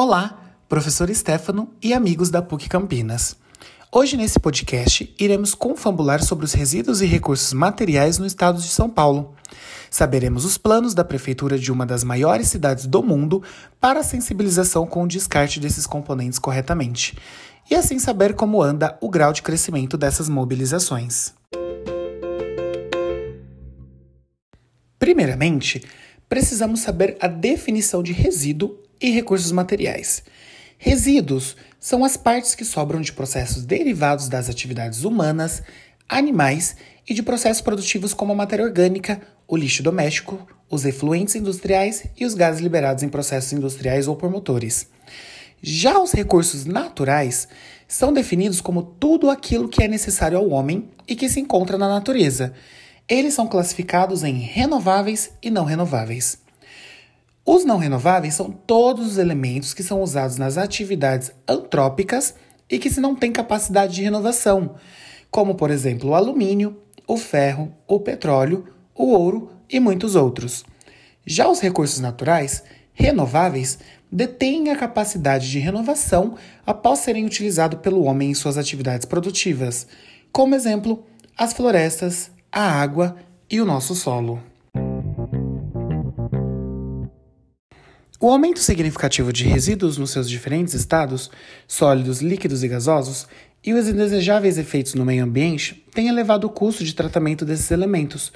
Olá, professor Stefano e amigos da PUC Campinas. Hoje, nesse podcast, iremos confabular sobre os resíduos e recursos materiais no estado de São Paulo. Saberemos os planos da prefeitura de uma das maiores cidades do mundo para a sensibilização com o descarte desses componentes corretamente, e assim saber como anda o grau de crescimento dessas mobilizações. Primeiramente, precisamos saber a definição de resíduo e recursos materiais. Resíduos são as partes que sobram de processos derivados das atividades humanas, animais e de processos produtivos como a matéria orgânica, o lixo doméstico, os efluentes industriais e os gases liberados em processos industriais ou por motores. Já os recursos naturais são definidos como tudo aquilo que é necessário ao homem e que se encontra na natureza. Eles são classificados em renováveis e não renováveis. Os não renováveis são todos os elementos que são usados nas atividades antrópicas e que se não têm capacidade de renovação, como por exemplo o alumínio, o ferro, o petróleo, o ouro e muitos outros. Já os recursos naturais, renováveis, detêm a capacidade de renovação após serem utilizados pelo homem em suas atividades produtivas, como exemplo, as florestas, a água e o nosso solo. O aumento significativo de resíduos nos seus diferentes estados, sólidos, líquidos e gasosos, e os indesejáveis efeitos no meio ambiente têm elevado o custo de tratamento desses elementos.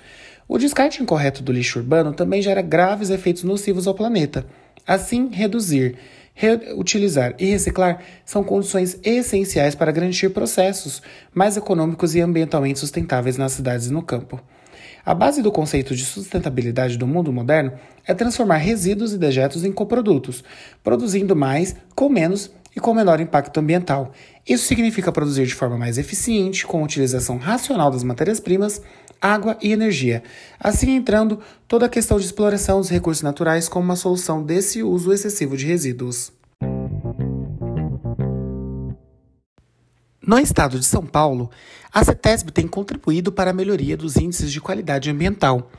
O descarte incorreto do lixo urbano também gera graves efeitos nocivos ao planeta. Assim, reduzir, reutilizar e reciclar são condições essenciais para garantir processos mais econômicos e ambientalmente sustentáveis nas cidades e no campo. A base do conceito de sustentabilidade do mundo moderno é transformar resíduos e dejetos em coprodutos, produzindo mais com menos e com menor impacto ambiental. Isso significa produzir de forma mais eficiente, com utilização racional das matérias-primas, água e energia, assim entrando toda a questão de exploração dos recursos naturais como uma solução desse uso excessivo de resíduos. No estado de São Paulo, a CETESB tem contribuído para a melhoria dos índices de qualidade ambiental,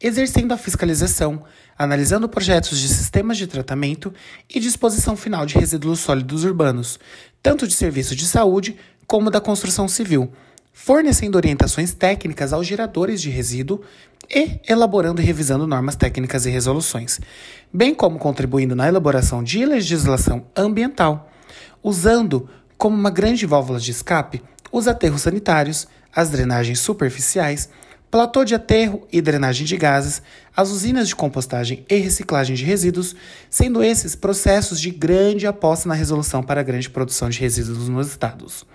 exercendo a fiscalização, analisando projetos de sistemas de tratamento e disposição final de resíduos sólidos urbanos, tanto de serviços de saúde como da construção civil, fornecendo orientações técnicas aos geradores de resíduo e elaborando e revisando normas técnicas e resoluções, bem como contribuindo na elaboração de legislação ambiental, usando como uma grande válvula de escape, os aterros sanitários, as drenagens superficiais, platô de aterro e drenagem de gases, as usinas de compostagem e reciclagem de resíduos, sendo esses processos de grande aposta na resolução para a grande produção de resíduos nos estados.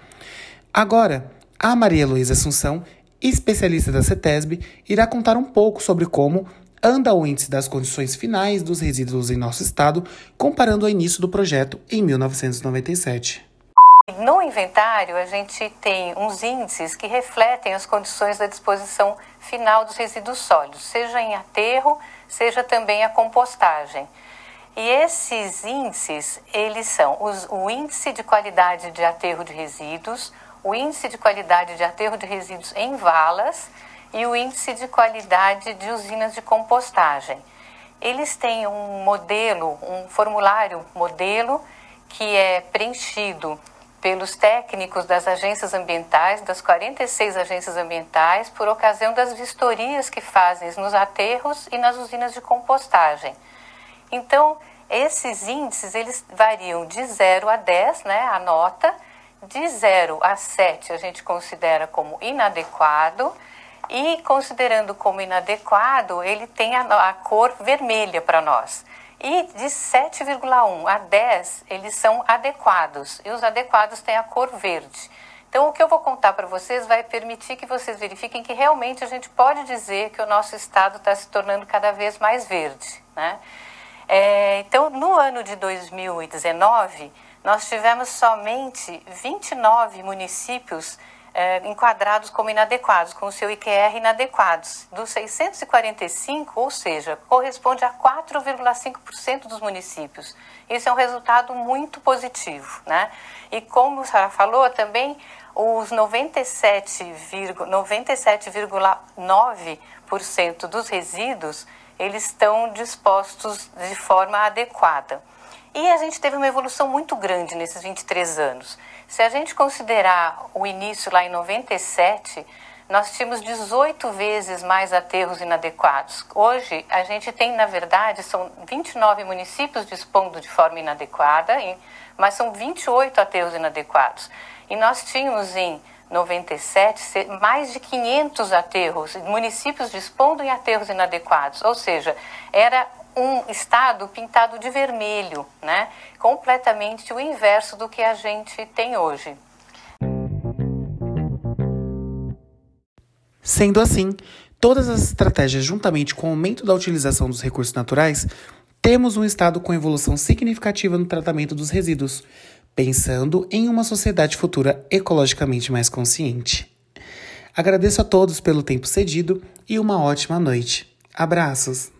Agora, a Maria Luísa Assunção, especialista da CETESB, irá contar um pouco sobre como anda o índice das condições finais dos resíduos em nosso estado, comparando ao início do projeto em 1997. No inventário, a gente tem uns índices que refletem as condições da disposição final dos resíduos sólidos, seja em aterro, seja também a compostagem. E esses índices, eles são os, o índice de qualidade de aterro de resíduos, o índice de qualidade de aterro de resíduos em valas e o índice de qualidade de usinas de compostagem. Eles têm um modelo, um formulário modelo que é preenchido pelos técnicos das agências ambientais, das 46 agências ambientais, por ocasião das vistorias que fazem nos aterros e nas usinas de compostagem. Então, esses índices eles variam de 0 a 10, né, a nota, de 0 a 7 a gente considera como inadequado e considerando como inadequado, ele tem a, a cor vermelha para nós. E de 7,1 a 10, eles são adequados. E os adequados têm a cor verde. Então, o que eu vou contar para vocês vai permitir que vocês verifiquem que realmente a gente pode dizer que o nosso estado está se tornando cada vez mais verde. Né? É, então, no ano de 2019, nós tivemos somente 29 municípios é, enquadrados como inadequados, com o seu IQR inadequados. Dos 645, ou seja, corresponde a 4,5% dos municípios. Isso é um resultado muito positivo. Né? E como a senhora falou, também os 97,9% 97 dos resíduos eles estão dispostos de forma adequada. E a gente teve uma evolução muito grande nesses 23 anos. Se a gente considerar o início lá em 97, nós tínhamos 18 vezes mais aterros inadequados. Hoje, a gente tem, na verdade, são 29 municípios dispondo de forma inadequada, mas são 28 aterros inadequados. E nós tínhamos em 97 mais de 500 aterros, municípios dispondo em aterros inadequados, ou seja, era um estado pintado de vermelho, né? completamente o inverso do que a gente tem hoje. Sendo assim, todas as estratégias, juntamente com o aumento da utilização dos recursos naturais, temos um estado com evolução significativa no tratamento dos resíduos, pensando em uma sociedade futura ecologicamente mais consciente. Agradeço a todos pelo tempo cedido e uma ótima noite. Abraços!